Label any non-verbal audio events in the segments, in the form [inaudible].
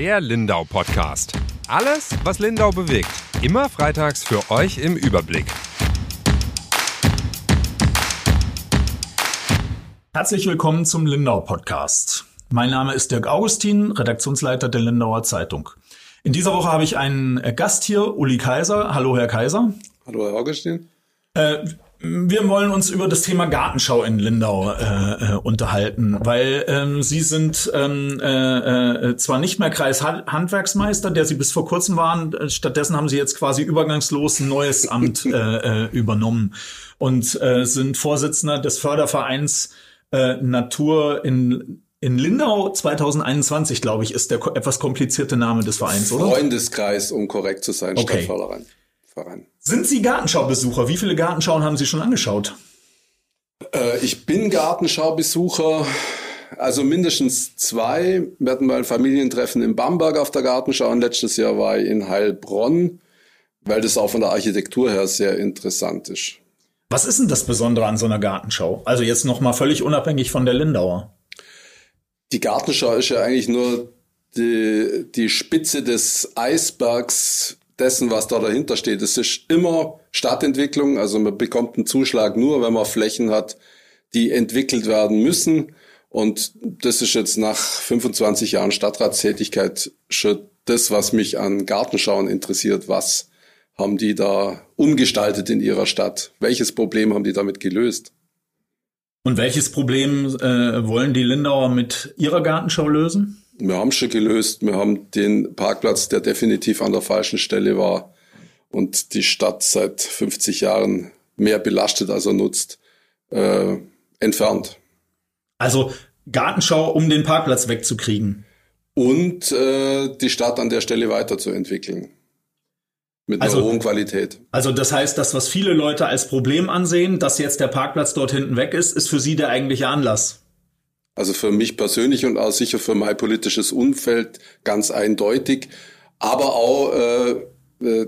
Der Lindau Podcast. Alles, was Lindau bewegt. Immer freitags für euch im Überblick. Herzlich willkommen zum Lindau Podcast. Mein Name ist Dirk Augustin, Redaktionsleiter der Lindauer Zeitung. In dieser Woche habe ich einen Gast hier, Uli Kaiser. Hallo, Herr Kaiser. Hallo, Herr Augustin. Äh, wir wollen uns über das Thema Gartenschau in Lindau äh, äh, unterhalten, weil ähm, Sie sind ähm, äh, äh, zwar nicht mehr Kreishandwerksmeister, der Sie bis vor kurzem waren, äh, stattdessen haben Sie jetzt quasi übergangslos ein neues Amt [laughs] äh, äh, übernommen und äh, sind Vorsitzender des Fördervereins äh, Natur in in Lindau 2021, glaube ich, ist der etwas komplizierte Name des Vereins, oder? Freundeskreis, um korrekt zu sein, okay. Stadtförderein. Verein. Sind Sie Gartenschaubesucher? Wie viele Gartenschauen haben Sie schon angeschaut? Äh, ich bin Gartenschaubesucher, also mindestens zwei. Wir hatten mal ein Familientreffen in Bamberg auf der Gartenschau und letztes Jahr war ich in Heilbronn, weil das auch von der Architektur her sehr interessant ist. Was ist denn das Besondere an so einer Gartenschau? Also jetzt nochmal völlig unabhängig von der Lindauer. Die Gartenschau ist ja eigentlich nur die, die Spitze des Eisbergs dessen, was da dahinter steht. Es ist immer Stadtentwicklung, also man bekommt einen Zuschlag nur, wenn man Flächen hat, die entwickelt werden müssen. Und das ist jetzt nach 25 Jahren Stadtratstätigkeit schon das, was mich an Gartenschauen interessiert. Was haben die da umgestaltet in ihrer Stadt? Welches Problem haben die damit gelöst? Und welches Problem äh, wollen die Lindauer mit ihrer Gartenschau lösen? Wir haben schon gelöst. Wir haben den Parkplatz, der definitiv an der falschen Stelle war und die Stadt seit 50 Jahren mehr belastet, als er nutzt, äh, entfernt. Also Gartenschau, um den Parkplatz wegzukriegen. Und äh, die Stadt an der Stelle weiterzuentwickeln. Mit einer also, hohen Qualität. Also das heißt, das, was viele Leute als Problem ansehen, dass jetzt der Parkplatz dort hinten weg ist, ist für sie der eigentliche Anlass. Also für mich persönlich und auch sicher für mein politisches Umfeld ganz eindeutig. Aber auch, äh, äh,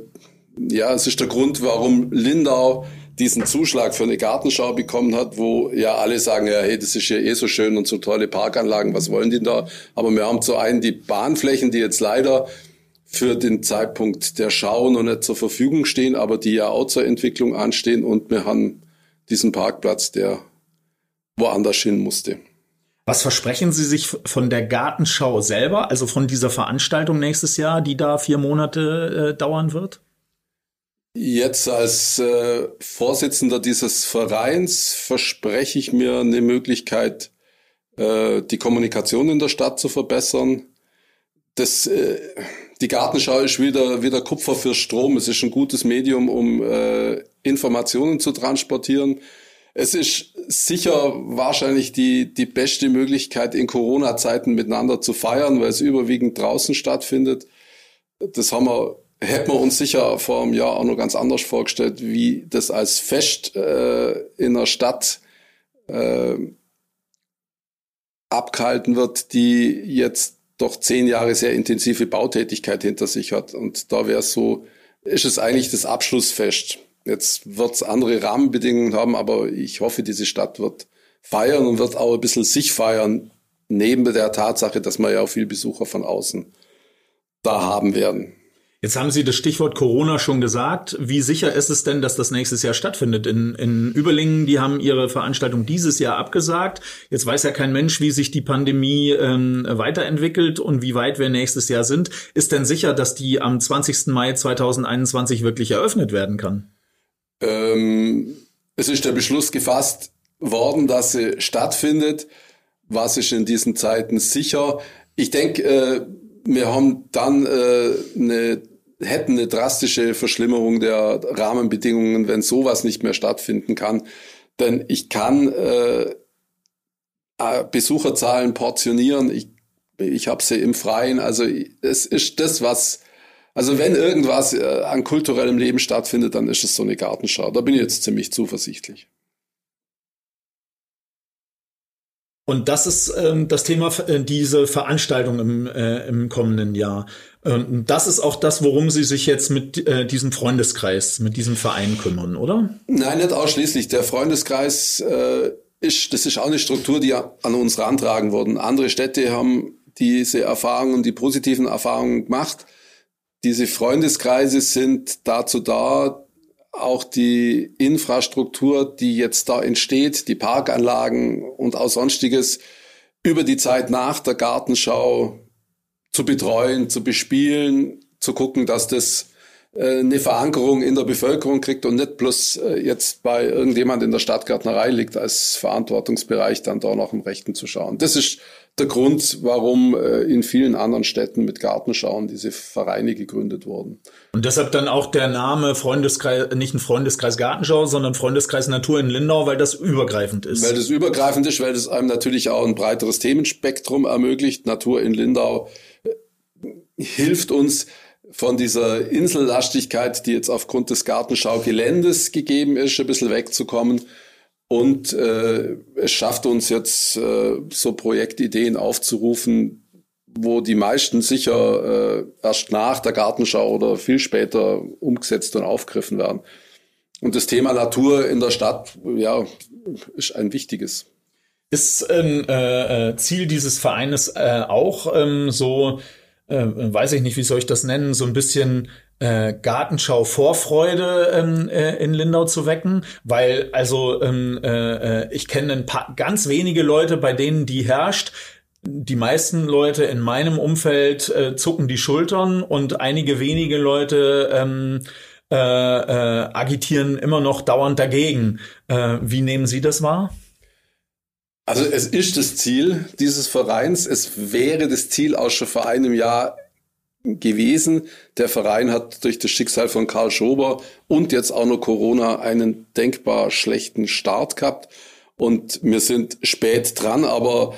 ja, es ist der Grund, warum Lindau diesen Zuschlag für eine Gartenschau bekommen hat, wo ja alle sagen, ja, hey, das ist ja eh so schön und so tolle Parkanlagen, was wollen die da? Aber wir haben zu einen die Bahnflächen, die jetzt leider für den Zeitpunkt der Schau noch nicht zur Verfügung stehen, aber die ja auch zur Entwicklung anstehen und wir haben diesen Parkplatz, der woanders hin musste. Was versprechen Sie sich von der Gartenschau selber, also von dieser Veranstaltung nächstes Jahr, die da vier Monate äh, dauern wird? Jetzt als äh, Vorsitzender dieses Vereins verspreche ich mir eine Möglichkeit, äh, die Kommunikation in der Stadt zu verbessern. Das, äh, die Gartenschau ist wieder, wieder Kupfer für Strom. Es ist ein gutes Medium, um äh, Informationen zu transportieren. Es ist sicher wahrscheinlich die, die beste Möglichkeit, in Corona-Zeiten miteinander zu feiern, weil es überwiegend draußen stattfindet. Das haben wir, hätten wir uns sicher vor einem Jahr auch noch ganz anders vorgestellt, wie das als Fest äh, in einer Stadt äh, abgehalten wird, die jetzt doch zehn Jahre sehr intensive Bautätigkeit hinter sich hat. Und da wäre es so, ist es eigentlich das Abschlussfest. Jetzt wird es andere Rahmenbedingungen haben, aber ich hoffe, diese Stadt wird feiern und wird auch ein bisschen sich feiern, neben der Tatsache, dass wir ja auch viel Besucher von außen da haben werden. Jetzt haben Sie das Stichwort Corona schon gesagt. Wie sicher ist es denn, dass das nächstes Jahr stattfindet? In, in Überlingen, die haben ihre Veranstaltung dieses Jahr abgesagt. Jetzt weiß ja kein Mensch, wie sich die Pandemie ähm, weiterentwickelt und wie weit wir nächstes Jahr sind. Ist denn sicher, dass die am 20. Mai 2021 wirklich eröffnet werden kann? Ähm, es ist der Beschluss gefasst worden, dass sie stattfindet. Was ist in diesen Zeiten sicher? Ich denke, äh, wir haben dann äh, eine, hätten eine drastische Verschlimmerung der Rahmenbedingungen, wenn sowas nicht mehr stattfinden kann. Denn ich kann äh, äh Besucherzahlen portionieren. Ich, ich habe sie im Freien. Also es ist das, was also wenn irgendwas äh, an kulturellem Leben stattfindet, dann ist es so eine Gartenschau. Da bin ich jetzt ziemlich zuversichtlich. Und das ist ähm, das Thema, äh, diese Veranstaltung im, äh, im kommenden Jahr. Ähm, das ist auch das, worum Sie sich jetzt mit äh, diesem Freundeskreis, mit diesem Verein kümmern, oder? Nein, nicht ausschließlich. Der Freundeskreis äh, ist, das ist auch eine Struktur, die an uns rantragen wurden. Andere Städte haben diese Erfahrungen, die positiven Erfahrungen gemacht. Diese Freundeskreise sind dazu da, auch die Infrastruktur, die jetzt da entsteht, die Parkanlagen und auch sonstiges über die Zeit nach der Gartenschau zu betreuen, zu bespielen, zu gucken, dass das äh, eine Verankerung in der Bevölkerung kriegt und nicht bloß äh, jetzt bei irgendjemand in der Stadtgärtnerei liegt, als Verantwortungsbereich dann da noch im Rechten zu schauen. Das ist der Grund, warum äh, in vielen anderen Städten mit Gartenschauen diese Vereine gegründet wurden. Und deshalb dann auch der Name Freundeskreis, nicht ein Freundeskreis Gartenschau, sondern Freundeskreis Natur in Lindau, weil das übergreifend ist. Weil das übergreifend ist, weil das einem natürlich auch ein breiteres Themenspektrum ermöglicht. Natur in Lindau hilft uns, von dieser Insellastigkeit, die jetzt aufgrund des Gartenschaugeländes gegeben ist, ein bisschen wegzukommen. Und äh, es schafft uns jetzt äh, so Projektideen aufzurufen, wo die meisten sicher äh, erst nach der Gartenschau oder viel später umgesetzt und aufgegriffen werden. Und das Thema Natur in der Stadt, ja, ist ein wichtiges. Ist ein äh, äh, Ziel dieses Vereines äh, auch ähm, so äh, weiß ich nicht, wie soll ich das nennen, so ein bisschen äh, Gartenschau-Vorfreude ähm, äh, in Lindau zu wecken, weil also ähm, äh, äh, ich kenne ein paar ganz wenige Leute, bei denen die herrscht. Die meisten Leute in meinem Umfeld äh, zucken die Schultern und einige wenige Leute ähm, äh, äh, agitieren immer noch dauernd dagegen. Äh, wie nehmen Sie das wahr? Also es ist das Ziel dieses Vereins. Es wäre das Ziel auch schon vor einem Jahr gewesen. Der Verein hat durch das Schicksal von Karl Schober und jetzt auch noch Corona einen denkbar schlechten Start gehabt. Und wir sind spät dran, aber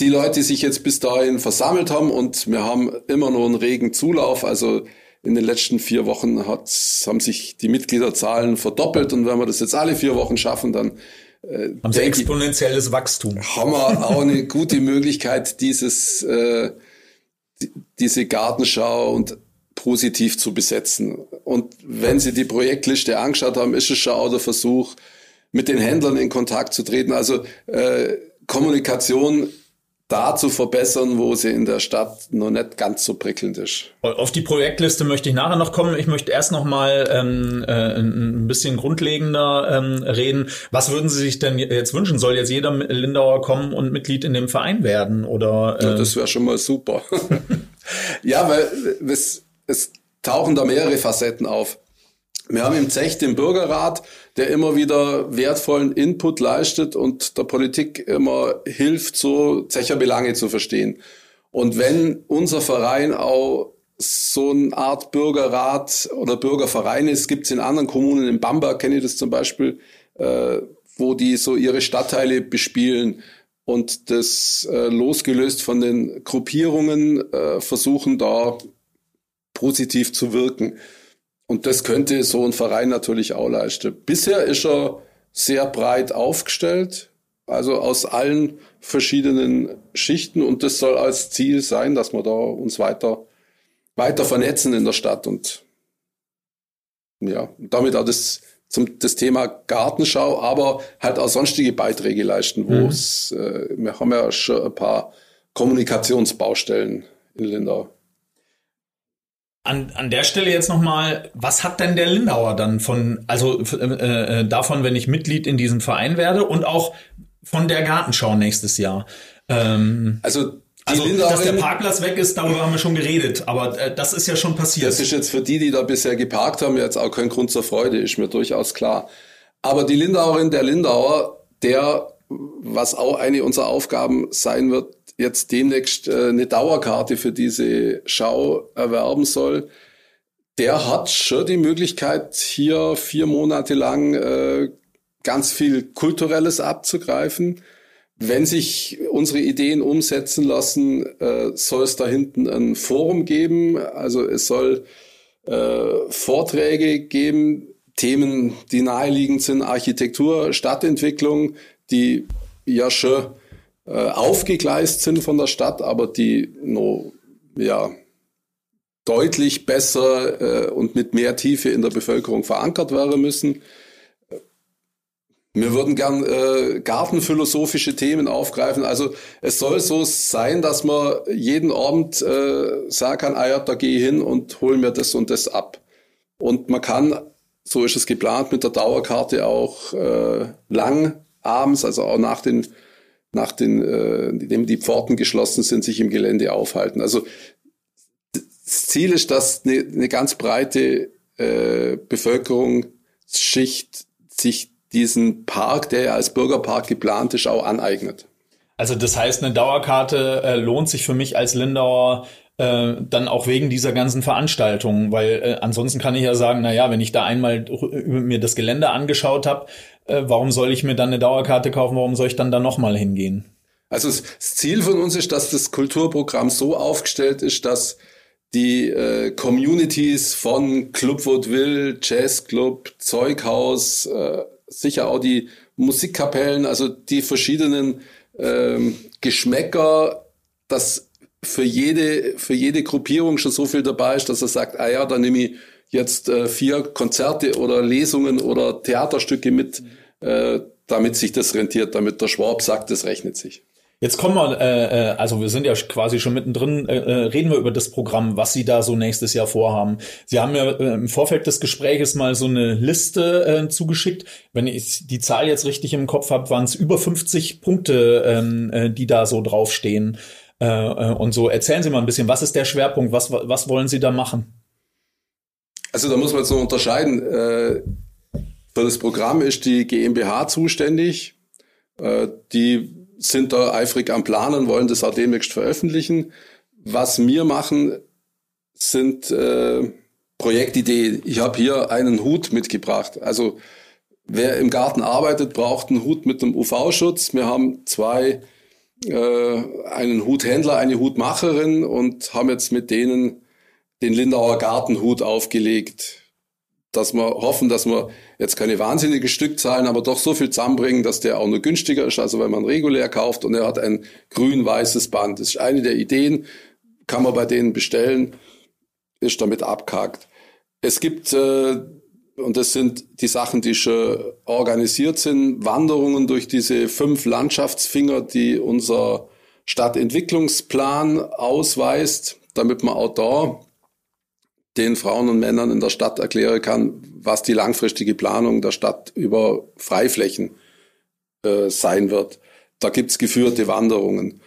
die Leute, die sich jetzt bis dahin versammelt haben und wir haben immer noch einen regen Zulauf, also in den letzten vier Wochen hat, haben sich die Mitgliederzahlen verdoppelt und wenn wir das jetzt alle vier Wochen schaffen, dann äh, haben Sie exponentielles Wachstum. Haben wir auch eine gute Möglichkeit, dieses, äh, diese Gartenschau und positiv zu besetzen. Und wenn Sie die Projektliste angeschaut haben, ist es schon auch der Versuch, mit den Händlern in Kontakt zu treten. Also äh, Kommunikation da zu verbessern, wo sie in der Stadt noch nicht ganz so prickelnd ist. Auf die Projektliste möchte ich nachher noch kommen. Ich möchte erst noch mal ähm, äh, ein bisschen grundlegender ähm, reden. Was würden Sie sich denn jetzt wünschen? Soll jetzt jeder Lindauer kommen und Mitglied in dem Verein werden? Oder, äh? ja, das wäre schon mal super. [laughs] ja, weil es, es tauchen da mehrere Facetten auf. Wir haben im Zech den Bürgerrat, der immer wieder wertvollen Input leistet und der Politik immer hilft, so Zecher Belange zu verstehen. Und wenn unser Verein auch so eine Art Bürgerrat oder Bürgerverein ist, gibt es in anderen Kommunen, in Bamberg kenne ich das zum Beispiel, äh, wo die so ihre Stadtteile bespielen und das äh, losgelöst von den Gruppierungen äh, versuchen da positiv zu wirken. Und das könnte so ein Verein natürlich auch leisten. Bisher ist er sehr breit aufgestellt, also aus allen verschiedenen Schichten. Und das soll als Ziel sein, dass wir da uns weiter, weiter vernetzen in der Stadt. Und ja, damit auch das, zum, das Thema Gartenschau, aber halt auch sonstige Beiträge leisten, wo mhm. es, äh, wir haben ja schon ein paar Kommunikationsbaustellen in Lindau. An, an der Stelle jetzt nochmal, was hat denn der Lindauer dann von, also äh, äh, davon, wenn ich Mitglied in diesem Verein werde und auch von der Gartenschau nächstes Jahr? Ähm, also also, dass der Parkplatz weg ist, darüber haben wir schon geredet, aber äh, das ist ja schon passiert. Das ist jetzt für die, die da bisher geparkt haben, jetzt auch kein Grund zur Freude, ist mir durchaus klar. Aber die Lindauerin, der Lindauer, der, was auch eine unserer Aufgaben sein wird, jetzt demnächst äh, eine Dauerkarte für diese Schau erwerben soll, der hat schon die Möglichkeit, hier vier Monate lang äh, ganz viel Kulturelles abzugreifen. Wenn sich unsere Ideen umsetzen lassen, äh, soll es da hinten ein Forum geben. Also es soll äh, Vorträge geben, Themen, die naheliegend sind, Architektur, Stadtentwicklung, die ja schon äh, aufgegleist sind von der Stadt, aber die noch ja, deutlich besser äh, und mit mehr Tiefe in der Bevölkerung verankert werden müssen. Wir würden gern äh, gartenphilosophische Themen aufgreifen. Also es soll so sein, dass man jeden Abend äh, sagen kann, ah ja, da gehe ich hin und hol mir das und das ab. Und man kann, so ist es geplant, mit der Dauerkarte auch äh, lang abends, also auch nach den, nach den, äh, die Pforten geschlossen sind, sich im Gelände aufhalten. Also das Ziel ist, dass eine, eine ganz breite äh, Bevölkerungsschicht sich diesen Park, der ja als Bürgerpark geplant ist, auch aneignet. Also das heißt, eine Dauerkarte äh, lohnt sich für mich als Lindauer äh, dann auch wegen dieser ganzen Veranstaltungen, weil äh, ansonsten kann ich ja sagen, na ja, wenn ich da einmal mir das Gelände angeschaut habe, äh, warum soll ich mir dann eine Dauerkarte kaufen? Warum soll ich dann da nochmal hingehen? Also das Ziel von uns ist, dass das Kulturprogramm so aufgestellt ist, dass die äh, Communities von Club Vaudeville, Jazzclub, Zeughaus, äh, sicher auch die Musikkapellen, also die verschiedenen ähm, Geschmäcker, dass für jede, für jede Gruppierung schon so viel dabei ist, dass er sagt, ah ja, dann nehme ich jetzt äh, vier Konzerte oder Lesungen oder Theaterstücke mit, äh, damit sich das rentiert, damit der Schwab sagt, das rechnet sich. Jetzt kommen wir, äh, äh, also wir sind ja quasi schon mittendrin, äh, äh, reden wir über das Programm, was Sie da so nächstes Jahr vorhaben. Sie haben ja äh, im Vorfeld des Gespräches mal so eine Liste äh, zugeschickt. Wenn ich die Zahl jetzt richtig im Kopf habe, waren es über 50 Punkte, ähm, äh, die da so draufstehen. Äh, und so erzählen Sie mal ein bisschen, was ist der Schwerpunkt, was, was wollen Sie da machen? Also da muss man jetzt noch unterscheiden. Äh, für das Programm ist die GmbH zuständig. Äh, die sind da eifrig am Planen, wollen das auch demnächst veröffentlichen. Was wir machen, sind äh, Projektideen. Ich habe hier einen Hut mitgebracht. Also wer im Garten arbeitet, braucht einen Hut mit einem UV-Schutz. Wir haben zwei, äh, einen Huthändler, eine Hutmacherin und haben jetzt mit denen den Lindauer Gartenhut aufgelegt dass wir hoffen, dass wir jetzt keine wahnsinnigen Stückzahlen, aber doch so viel zusammenbringen, dass der auch nur günstiger ist, also wenn man regulär kauft und er hat ein grün-weißes Band. Das ist eine der Ideen, kann man bei denen bestellen, ist damit abgehakt. Es gibt, äh, und das sind die Sachen, die schon organisiert sind, Wanderungen durch diese fünf Landschaftsfinger, die unser Stadtentwicklungsplan ausweist, damit man auch da den Frauen und Männern in der Stadt erklären kann, was die langfristige Planung der Stadt über Freiflächen äh, sein wird. Da gibt's geführte Wanderungen.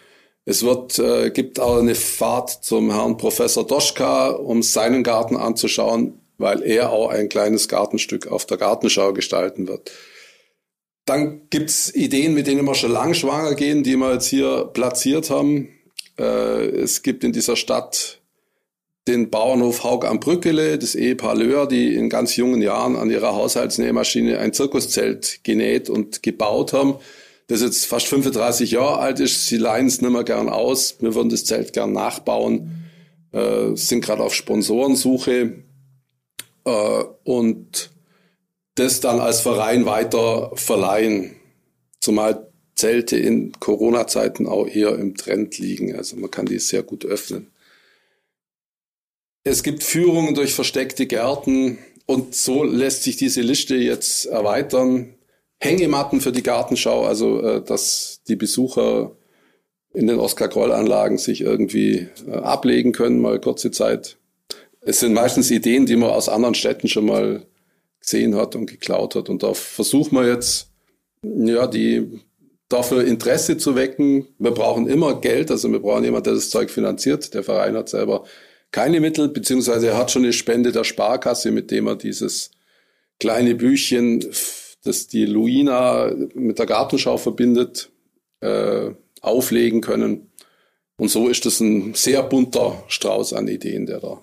Es wird, äh, gibt auch eine Fahrt zum Herrn Professor Doschka, um seinen Garten anzuschauen, weil er auch ein kleines Gartenstück auf der Gartenschau gestalten wird. Dann gibt's Ideen, mit denen wir schon lang schwanger gehen, die wir jetzt hier platziert haben. Äh, es gibt in dieser Stadt den Bauernhof Haug am Brückele, das Ehepaar Löhr, die in ganz jungen Jahren an ihrer Haushaltsnähmaschine ein Zirkuszelt genäht und gebaut haben, das jetzt fast 35 Jahre alt ist. Sie leihen es nicht mehr gern aus. Wir würden das Zelt gern nachbauen, äh, sind gerade auf Sponsorensuche äh, und das dann als Verein weiter verleihen. Zumal Zelte in Corona-Zeiten auch eher im Trend liegen. Also man kann die sehr gut öffnen. Es gibt Führungen durch versteckte Gärten und so lässt sich diese Liste jetzt erweitern. Hängematten für die Gartenschau, also äh, dass die Besucher in den Oskar-Groll-Anlagen sich irgendwie äh, ablegen können, mal kurze Zeit. Es sind meistens Ideen, die man aus anderen Städten schon mal gesehen hat und geklaut hat. Und da versuchen wir jetzt, ja, die dafür Interesse zu wecken. Wir brauchen immer Geld, also wir brauchen jemanden, der das Zeug finanziert. Der Verein hat selber keine Mittel, beziehungsweise er hat schon eine Spende der Sparkasse, mit dem er dieses kleine Büchchen, das die Luina mit der Gartenschau verbindet, äh, auflegen können. Und so ist es ein sehr bunter Strauß an Ideen, der da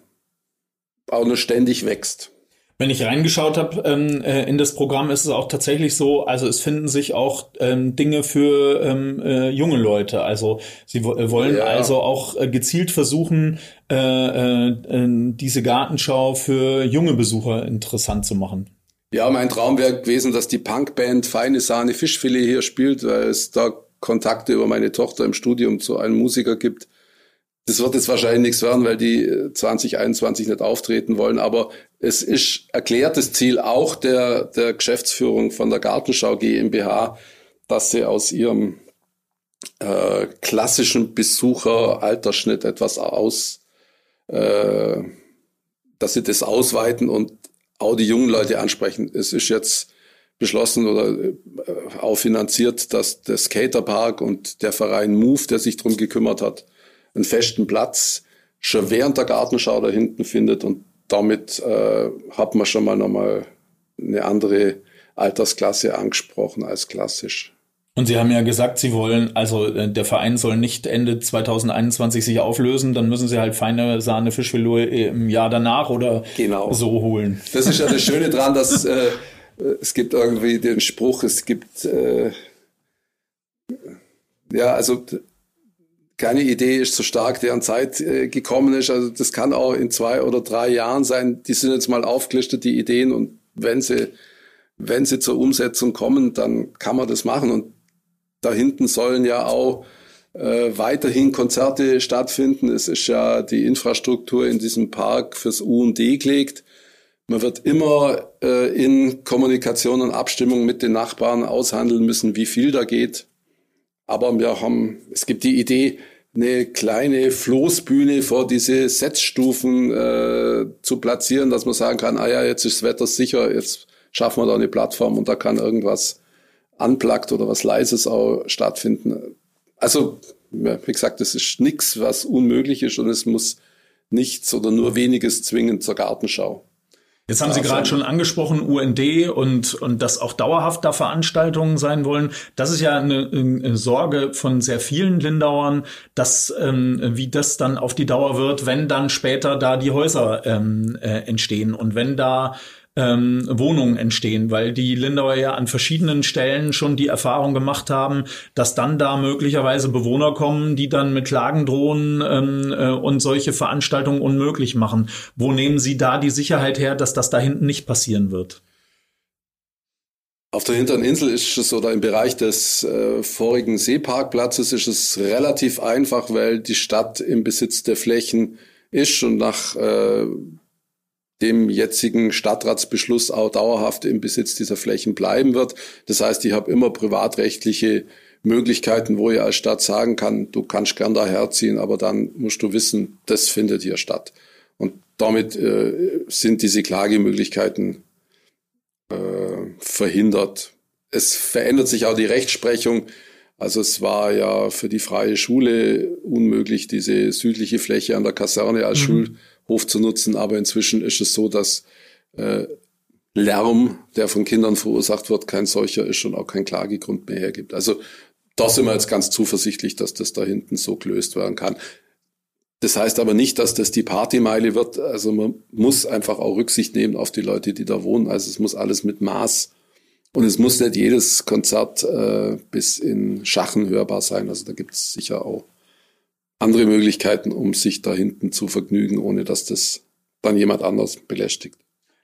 auch nur ständig wächst. Wenn ich reingeschaut habe ähm, äh, in das Programm, ist es auch tatsächlich so, also es finden sich auch ähm, Dinge für ähm, äh, junge Leute. Also sie äh, wollen ja. also auch äh, gezielt versuchen, äh, äh, äh, diese Gartenschau für junge Besucher interessant zu machen. Ja, mein Traum wäre gewesen, dass die Punkband Feine Sahne Fischfilet hier spielt, weil es da Kontakte über meine Tochter im Studium zu einem Musiker gibt, das wird jetzt wahrscheinlich nichts werden, weil die 2021 nicht auftreten wollen, aber es ist erklärtes Ziel auch der, der Geschäftsführung von der Gartenschau GmbH, dass sie aus ihrem äh, klassischen Besucheralterschnitt etwas aus, äh, dass sie das ausweiten und auch die jungen Leute ansprechen. Es ist jetzt beschlossen oder äh, auch finanziert, dass der Skaterpark und der Verein Move, der sich drum gekümmert hat, einen festen Platz schon während der Gartenschau da hinten findet und damit äh, hat man schon mal nochmal eine andere Altersklasse angesprochen als klassisch. Und Sie haben ja gesagt, Sie wollen, also äh, der Verein soll nicht Ende 2021 sich auflösen, dann müssen Sie halt feine Sahne Fischfilet im Jahr danach oder genau. so holen. Das ist ja das Schöne dran, dass [laughs] äh, es gibt irgendwie den Spruch, es gibt äh, ja, also keine Idee ist so stark, deren Zeit äh, gekommen ist. Also das kann auch in zwei oder drei Jahren sein. Die sind jetzt mal aufgelistet, die Ideen. Und wenn sie, wenn sie zur Umsetzung kommen, dann kann man das machen. Und da hinten sollen ja auch äh, weiterhin Konzerte stattfinden. Es ist ja die Infrastruktur in diesem Park fürs U und D gelegt. Man wird immer äh, in Kommunikation und Abstimmung mit den Nachbarn aushandeln müssen, wie viel da geht. Aber wir haben, es gibt die Idee, eine kleine Floßbühne vor diese Setzstufen äh, zu platzieren, dass man sagen kann, ah ja, jetzt ist das Wetter sicher, jetzt schaffen wir da eine Plattform und da kann irgendwas unplugged oder was Leises auch stattfinden. Also, wie gesagt, das ist nichts, was unmöglich ist und es muss nichts oder nur weniges zwingend zur Gartenschau. Jetzt haben Sie gerade schon angesprochen, UND und, und dass auch dauerhaft da Veranstaltungen sein wollen. Das ist ja eine, eine Sorge von sehr vielen Lindauern, dass ähm, wie das dann auf die Dauer wird, wenn dann später da die Häuser ähm, äh, entstehen und wenn da ähm, Wohnungen entstehen, weil die Lindauer ja an verschiedenen Stellen schon die Erfahrung gemacht haben, dass dann da möglicherweise Bewohner kommen, die dann mit Klagen drohen ähm, äh, und solche Veranstaltungen unmöglich machen. Wo nehmen Sie da die Sicherheit her, dass das da hinten nicht passieren wird? Auf der hinteren Insel ist es oder im Bereich des äh, vorigen Seeparkplatzes ist es relativ einfach, weil die Stadt im Besitz der Flächen ist und nach äh, dem jetzigen Stadtratsbeschluss auch dauerhaft im Besitz dieser Flächen bleiben wird. Das heißt, ich habe immer privatrechtliche Möglichkeiten, wo ich als Stadt sagen kann, du kannst gern daherziehen, aber dann musst du wissen, das findet hier statt. Und damit äh, sind diese Klagemöglichkeiten äh, verhindert. Es verändert sich auch die Rechtsprechung. Also es war ja für die freie Schule unmöglich, diese südliche Fläche an der Kaserne als mhm. Hof zu nutzen. Aber inzwischen ist es so, dass äh, Lärm, der von Kindern verursacht wird, kein solcher ist und auch kein Klagegrund mehr hergibt. Also da sind wir jetzt ganz zuversichtlich, dass das da hinten so gelöst werden kann. Das heißt aber nicht, dass das die Partymeile wird. Also man muss einfach auch Rücksicht nehmen auf die Leute, die da wohnen. Also es muss alles mit Maß und es muss nicht jedes Konzert äh, bis in Schachen hörbar sein. Also da gibt es sicher auch andere Möglichkeiten, um sich da hinten zu vergnügen, ohne dass das dann jemand anders belästigt.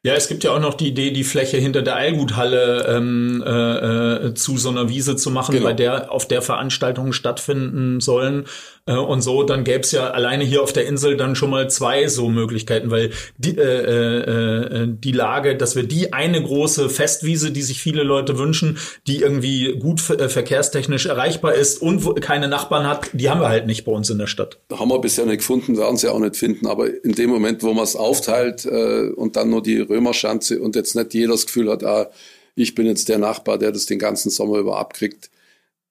Ja, es gibt ja auch noch die Idee, die Fläche hinter der Eilguthalle ähm, äh, äh, zu so einer Wiese zu machen, genau. bei der auf der Veranstaltungen stattfinden sollen äh, und so. Dann gäbe es ja alleine hier auf der Insel dann schon mal zwei so Möglichkeiten, weil die, äh, äh, äh, die Lage, dass wir die eine große Festwiese, die sich viele Leute wünschen, die irgendwie gut äh, verkehrstechnisch erreichbar ist und keine Nachbarn hat, die haben wir halt nicht bei uns in der Stadt. Da haben wir bisher nicht gefunden, werden sie auch nicht finden. Aber in dem Moment, wo man es aufteilt äh, und dann nur die Römerschanze und jetzt nicht jeder das Gefühl hat, ah, ich bin jetzt der Nachbar, der das den ganzen Sommer über abkriegt.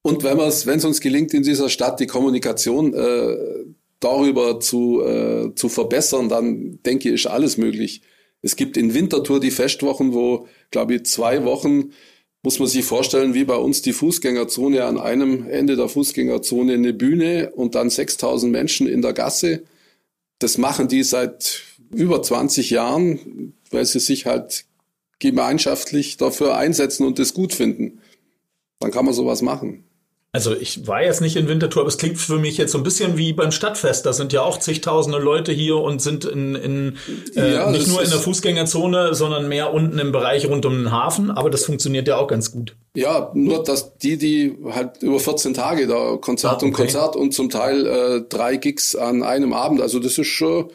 Und wenn es, uns gelingt, in dieser Stadt die Kommunikation äh, darüber zu, äh, zu verbessern, dann denke ich, ist alles möglich. Es gibt in Winterthur die Festwochen, wo, glaube ich, zwei Wochen muss man sich vorstellen, wie bei uns die Fußgängerzone an einem Ende der Fußgängerzone eine Bühne und dann 6000 Menschen in der Gasse. Das machen die seit über 20 Jahren weil sie sich halt gemeinschaftlich dafür einsetzen und das gut finden. Dann kann man sowas machen. Also ich war jetzt nicht in Winterthur, aber es klingt für mich jetzt so ein bisschen wie beim Stadtfest. Da sind ja auch zigtausende Leute hier und sind in, in äh, ja, nicht nur in der Fußgängerzone, sondern mehr unten im Bereich rund um den Hafen. Aber das funktioniert ja auch ganz gut. Ja, nur dass die, die halt über 14 Tage da Konzert ah, okay. und Konzert und zum Teil äh, drei Gigs an einem Abend. Also das ist schon äh,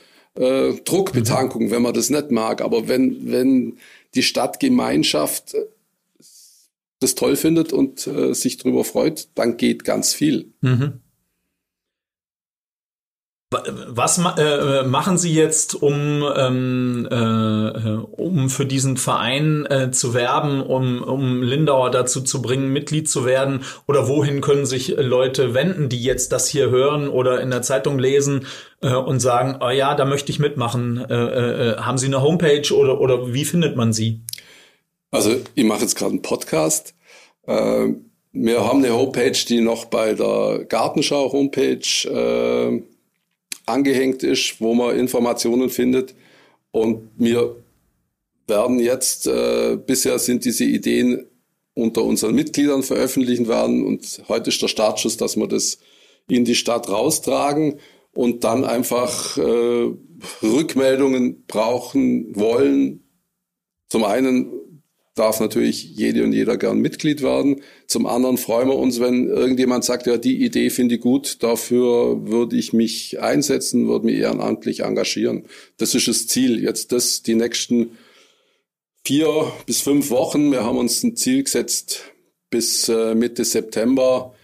Druckbetankung, mhm. wenn man das nicht mag. Aber wenn, wenn die Stadtgemeinschaft das toll findet und äh, sich darüber freut, dann geht ganz viel. Mhm. Was äh, machen Sie jetzt, um, ähm, äh, um für diesen Verein äh, zu werben, um, um Lindauer dazu zu bringen, Mitglied zu werden? Oder wohin können sich Leute wenden, die jetzt das hier hören oder in der Zeitung lesen äh, und sagen, oh ja, da möchte ich mitmachen? Äh, äh, haben Sie eine Homepage oder, oder wie findet man sie? Also ich mache jetzt gerade einen Podcast. Äh, wir haben eine Homepage, die noch bei der Gartenschau Homepage äh, angehängt ist, wo man Informationen findet. Und wir werden jetzt, äh, bisher sind diese Ideen unter unseren Mitgliedern veröffentlichen werden und heute ist der Startschuss, dass wir das in die Stadt raustragen und dann einfach äh, Rückmeldungen brauchen wollen. Zum einen darf natürlich jede und jeder gern Mitglied werden. Zum anderen freuen wir uns, wenn irgendjemand sagt, ja, die Idee finde ich gut, dafür würde ich mich einsetzen, würde mich ehrenamtlich engagieren. Das ist das Ziel. Jetzt das die nächsten vier bis fünf Wochen. Wir haben uns ein Ziel gesetzt bis äh, Mitte September,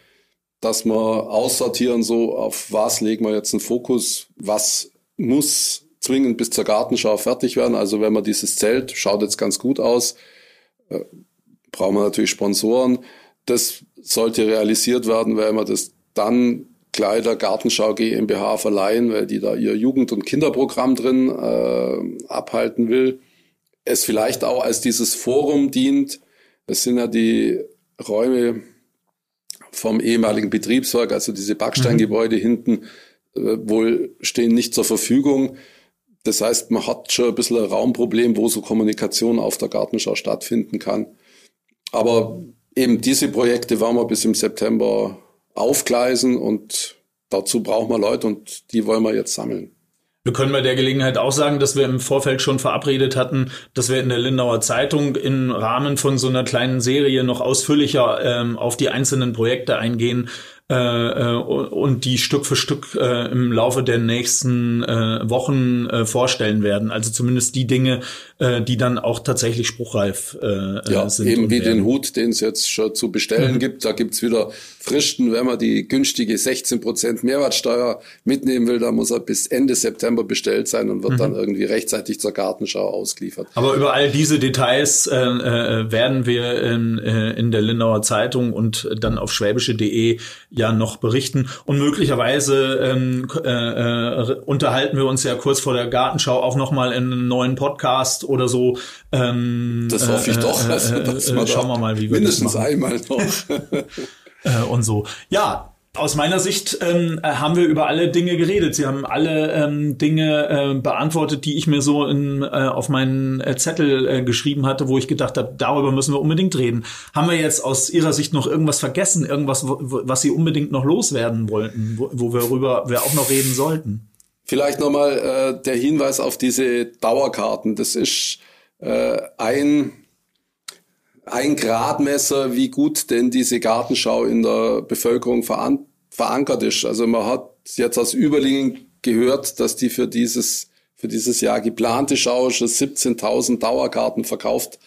dass wir aussortieren, so auf was legen wir jetzt einen Fokus, was muss zwingend bis zur Gartenschau fertig werden. Also wenn man dieses Zelt, schaut jetzt ganz gut aus, brauchen wir natürlich Sponsoren. Das sollte realisiert werden, weil wir das dann Kleider Gartenschau GmbH verleihen, weil die da ihr Jugend- und Kinderprogramm drin äh, abhalten will. Es vielleicht auch als dieses Forum dient. Es sind ja die Räume vom ehemaligen Betriebswerk, also diese Backsteingebäude mhm. hinten, äh, wohl stehen nicht zur Verfügung. Das heißt, man hat schon ein bisschen ein Raumproblem, wo so Kommunikation auf der Gartenschau stattfinden kann. Aber eben diese Projekte werden wir bis im September aufgleisen und dazu brauchen wir Leute und die wollen wir jetzt sammeln. Wir können bei der Gelegenheit auch sagen, dass wir im Vorfeld schon verabredet hatten, dass wir in der Lindauer Zeitung im Rahmen von so einer kleinen Serie noch ausführlicher ähm, auf die einzelnen Projekte eingehen, äh, äh, und die Stück für Stück äh, im Laufe der nächsten äh, Wochen äh, vorstellen werden. Also zumindest die Dinge, äh, die dann auch tatsächlich spruchreif äh, ja, sind. Eben wie den Hut, den es jetzt schon zu bestellen mhm. gibt. Da gibt's wieder Fristen. Wenn man die günstige 16 Prozent Mehrwertsteuer mitnehmen will, dann muss er bis Ende September bestellt sein und wird mhm. dann irgendwie rechtzeitig zur Gartenschau ausgeliefert. Aber über all diese Details äh, äh, werden wir in, äh, in der Lindauer Zeitung und dann auf schwäbische.de ja noch berichten. Und möglicherweise ähm, äh, äh, unterhalten wir uns ja kurz vor der Gartenschau auch nochmal in einem neuen Podcast oder so. Ähm, das hoffe ich äh, doch. Also, äh, [laughs] schauen wir mal, wie wir mindestens das machen. einmal noch. [laughs] äh, und so. Ja, aus meiner Sicht ähm, äh, haben wir über alle Dinge geredet. Sie haben alle ähm, Dinge äh, beantwortet, die ich mir so in, äh, auf meinen äh, Zettel äh, geschrieben hatte, wo ich gedacht habe, darüber müssen wir unbedingt reden. Haben wir jetzt aus Ihrer Sicht noch irgendwas vergessen, irgendwas, wo, was Sie unbedingt noch loswerden wollten, wo, wo wir auch noch reden sollten? Vielleicht nochmal äh, der Hinweis auf diese Dauerkarten. Das ist äh, ein ein Gradmesser, wie gut denn diese Gartenschau in der Bevölkerung veran verankert ist. Also man hat jetzt aus Überlingen gehört, dass die für dieses, für dieses Jahr geplante Schau schon 17.000 Dauerkarten verkauft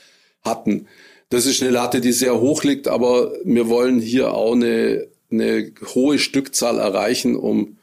hatten. Das ist eine Latte, die sehr hoch liegt, aber wir wollen hier auch eine, eine hohe Stückzahl erreichen, um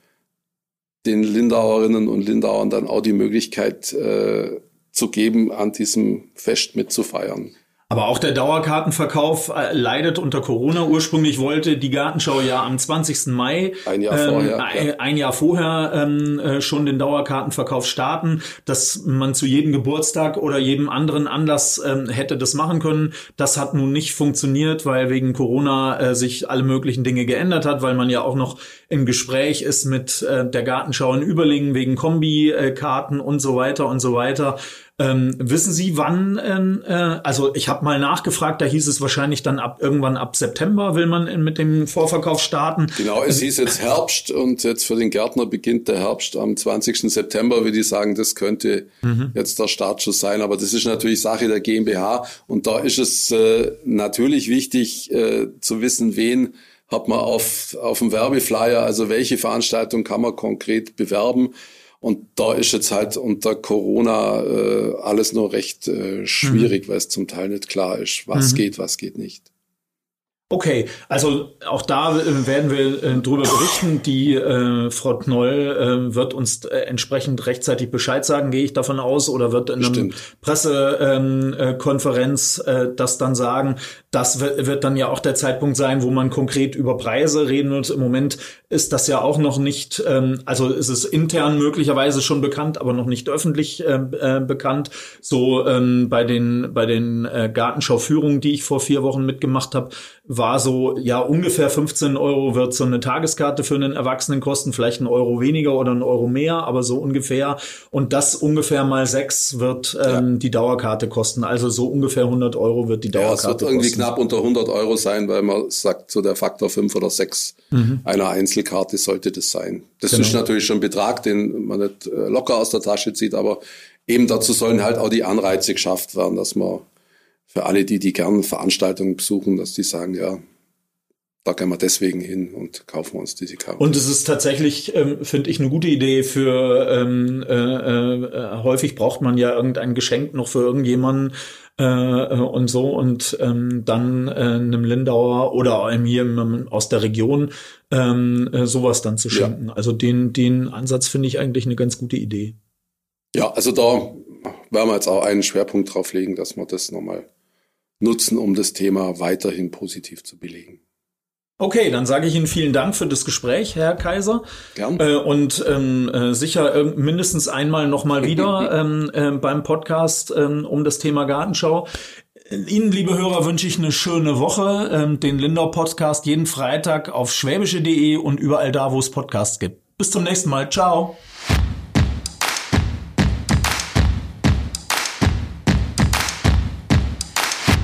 den Lindauerinnen und Lindauern dann auch die Möglichkeit äh, zu geben, an diesem Fest mitzufeiern. Aber auch der Dauerkartenverkauf äh, leidet unter Corona. Ursprünglich wollte die Gartenschau ja am 20. Mai ein Jahr ähm, vorher, ein, ja. ein Jahr vorher ähm, äh, schon den Dauerkartenverkauf starten, dass man zu jedem Geburtstag oder jedem anderen Anlass ähm, hätte das machen können. Das hat nun nicht funktioniert, weil wegen Corona äh, sich alle möglichen Dinge geändert hat, weil man ja auch noch im Gespräch ist mit äh, der Gartenschau in Überlingen wegen Kombikarten und so weiter und so weiter. Ähm, wissen Sie, wann, ähm, äh, also ich habe mal nachgefragt, da hieß es wahrscheinlich dann ab irgendwann ab September will man mit dem Vorverkauf starten. Genau, es hieß jetzt Herbst und jetzt für den Gärtner beginnt der Herbst am 20. September, würde ich sagen, das könnte mhm. jetzt der Startschuss sein. Aber das ist natürlich Sache der GmbH und da ist es äh, natürlich wichtig äh, zu wissen, wen hat man auf, auf dem Werbeflyer, also welche Veranstaltung kann man konkret bewerben. Und da ist jetzt halt unter Corona äh, alles noch recht äh, schwierig, mhm. weil es zum Teil nicht klar ist, was mhm. geht, was geht nicht. Okay, also auch da äh, werden wir äh, drüber berichten. Die äh, Frau Knoll äh, wird uns äh, entsprechend rechtzeitig Bescheid sagen, gehe ich davon aus, oder wird in einer Pressekonferenz ähm, äh, das dann sagen. Das wird, wird dann ja auch der Zeitpunkt sein, wo man konkret über Preise reden wird. Im Moment ist das ja auch noch nicht, ähm, also ist es intern möglicherweise schon bekannt, aber noch nicht öffentlich äh, äh, bekannt. So ähm, bei den bei den äh, Gartenschauführungen, die ich vor vier Wochen mitgemacht habe, war so, ja, ungefähr 15 Euro wird so eine Tageskarte für einen Erwachsenen kosten, vielleicht ein Euro weniger oder ein Euro mehr, aber so ungefähr. Und das ungefähr mal sechs wird ähm, ja. die Dauerkarte kosten. Also so ungefähr 100 Euro wird die Dauerkarte kosten. Ja, es wird irgendwie kosten. knapp unter 100 Euro sein, weil man sagt, so der Faktor fünf oder sechs mhm. einer Einzelkarte sollte das sein. Das genau. ist natürlich schon ein Betrag, den man nicht äh, locker aus der Tasche zieht, aber eben dazu sollen halt auch die Anreize geschafft werden, dass man für alle die, die gern Veranstaltungen besuchen, dass die sagen, ja, da gehen wir deswegen hin und kaufen uns diese Karte. Und es ist tatsächlich, ähm, finde ich, eine gute Idee für ähm, äh, äh, häufig braucht man ja irgendein Geschenk noch für irgendjemanden äh, äh und so und ähm, dann äh, einem Lindauer oder einem hier aus der Region ähm, äh, sowas dann zu schenken. Ja. Also den, den Ansatz finde ich eigentlich eine ganz gute Idee. Ja, also da werden wir jetzt auch einen Schwerpunkt drauf legen, dass wir das nochmal nutzen, um das Thema weiterhin positiv zu belegen. Okay, dann sage ich Ihnen vielen Dank für das Gespräch, Herr Kaiser. Gern. Äh, und ähm, äh, sicher äh, mindestens einmal nochmal wieder [laughs] ähm, äh, beim Podcast ähm, um das Thema Gartenschau. Ihnen, liebe Hörer, wünsche ich eine schöne Woche. Ähm, den Lindau Podcast jeden Freitag auf schwäbische.de und überall da, wo es Podcasts gibt. Bis zum nächsten Mal. Ciao.